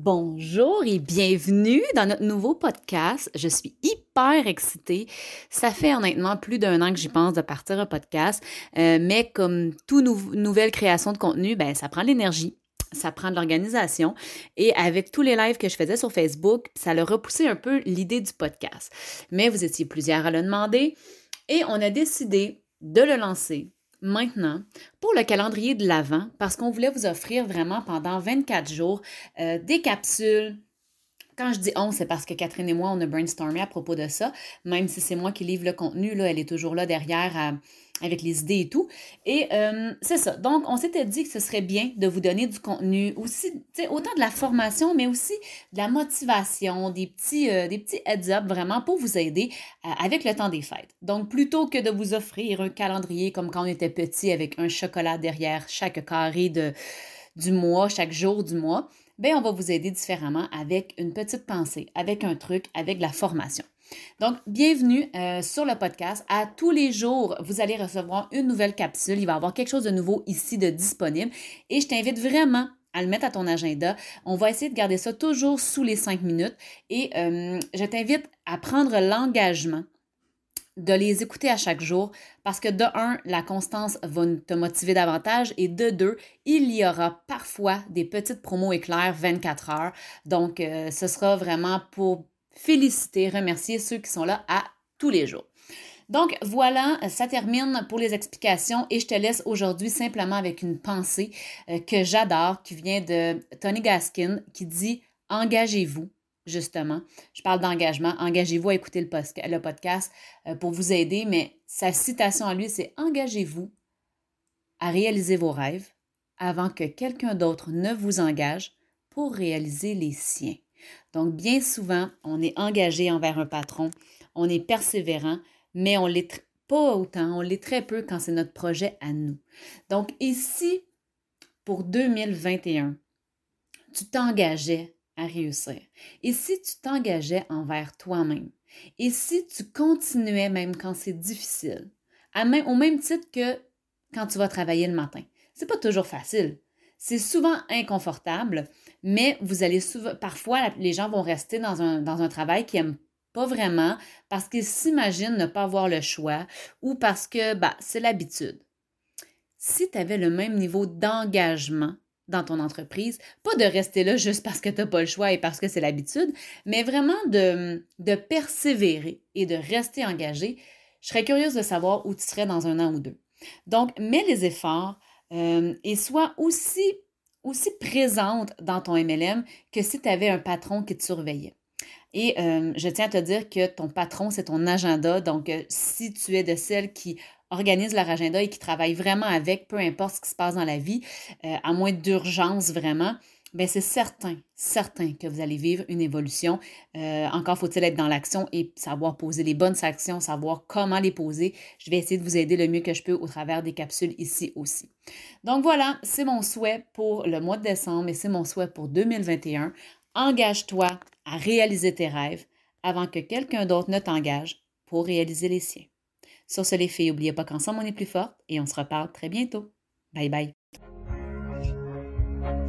Bonjour et bienvenue dans notre nouveau podcast. Je suis hyper excitée. Ça fait honnêtement plus d'un an que j'y pense de partir un podcast, euh, mais comme toute nouvelle création de contenu, ben ça prend l'énergie. Ça prend de l'organisation. Et avec tous les lives que je faisais sur Facebook, ça a repoussé un peu l'idée du podcast. Mais vous étiez plusieurs à le demander et on a décidé de le lancer maintenant pour le calendrier de l'Avent parce qu'on voulait vous offrir vraiment pendant 24 jours euh, des capsules. Quand je dis on, c'est parce que Catherine et moi, on a brainstormé à propos de ça. Même si c'est moi qui livre le contenu, là, elle est toujours là derrière avec les idées et tout. Et euh, c'est ça. Donc, on s'était dit que ce serait bien de vous donner du contenu, aussi, autant de la formation, mais aussi de la motivation, des petits, euh, des heads-up vraiment pour vous aider euh, avec le temps des fêtes. Donc, plutôt que de vous offrir un calendrier comme quand on était petit avec un chocolat derrière chaque carré de, du mois, chaque jour du mois, ben on va vous aider différemment avec une petite pensée, avec un truc, avec la formation. Donc, bienvenue euh, sur le podcast. À tous les jours, vous allez recevoir une nouvelle capsule. Il va y avoir quelque chose de nouveau ici de disponible. Et je t'invite vraiment à le mettre à ton agenda. On va essayer de garder ça toujours sous les cinq minutes. Et euh, je t'invite à prendre l'engagement de les écouter à chaque jour parce que de un, la constance va te motiver davantage et de deux, il y aura parfois des petites promos éclairs 24 heures. Donc, euh, ce sera vraiment pour féliciter, remercier ceux qui sont là à tous les jours. Donc voilà, ça termine pour les explications et je te laisse aujourd'hui simplement avec une pensée euh, que j'adore qui vient de Tony Gaskin qui dit engagez-vous justement. Je parle d'engagement. Engagez-vous à écouter le, podcast euh, pour vous aider, mais sa citation à lui, c'est engagez-vous à réaliser vos rêves avant que quelqu'un d'autre ne vous engage pour réaliser les siens. Donc, bien souvent, on est engagé envers un patron, on est persévérant, mais on l'est pas autant, on l'est très peu quand c'est notre projet à nous. Donc, ici, pour 2021, tu t'engageais réussir, et si tu t'engageais envers toi-même, et si tu continuais même quand c'est difficile, au même titre que quand tu vas travailler le matin. C'est pas toujours facile. C'est souvent inconfortable, mais vous allez souvent, parfois, les gens vont rester dans un, dans un travail qu'ils n'aiment pas vraiment parce qu'ils s'imaginent ne pas avoir le choix ou parce que bah, c'est l'habitude. Si tu avais le même niveau d'engagement dans ton entreprise, pas de rester là juste parce que tu n'as pas le choix et parce que c'est l'habitude, mais vraiment de, de persévérer et de rester engagé, je serais curieuse de savoir où tu serais dans un an ou deux. Donc, mets les efforts euh, et sois aussi aussi présente dans ton MLM que si tu avais un patron qui te surveillait. Et euh, je tiens à te dire que ton patron, c'est ton agenda. Donc, euh, si tu es de celles qui organisent leur agenda et qui travaillent vraiment avec, peu importe ce qui se passe dans la vie, euh, à moins d'urgence vraiment, bien, c'est certain, certain que vous allez vivre une évolution. Euh, encore faut-il être dans l'action et savoir poser les bonnes actions, savoir comment les poser. Je vais essayer de vous aider le mieux que je peux au travers des capsules ici aussi. Donc voilà, c'est mon souhait pour le mois de décembre et c'est mon souhait pour 2021. Engage-toi à réaliser tes rêves avant que quelqu'un d'autre ne t'engage pour réaliser les siens. Sur ce, les filles, n'oubliez pas qu'ensemble on est plus fort et on se reparle très bientôt. Bye bye.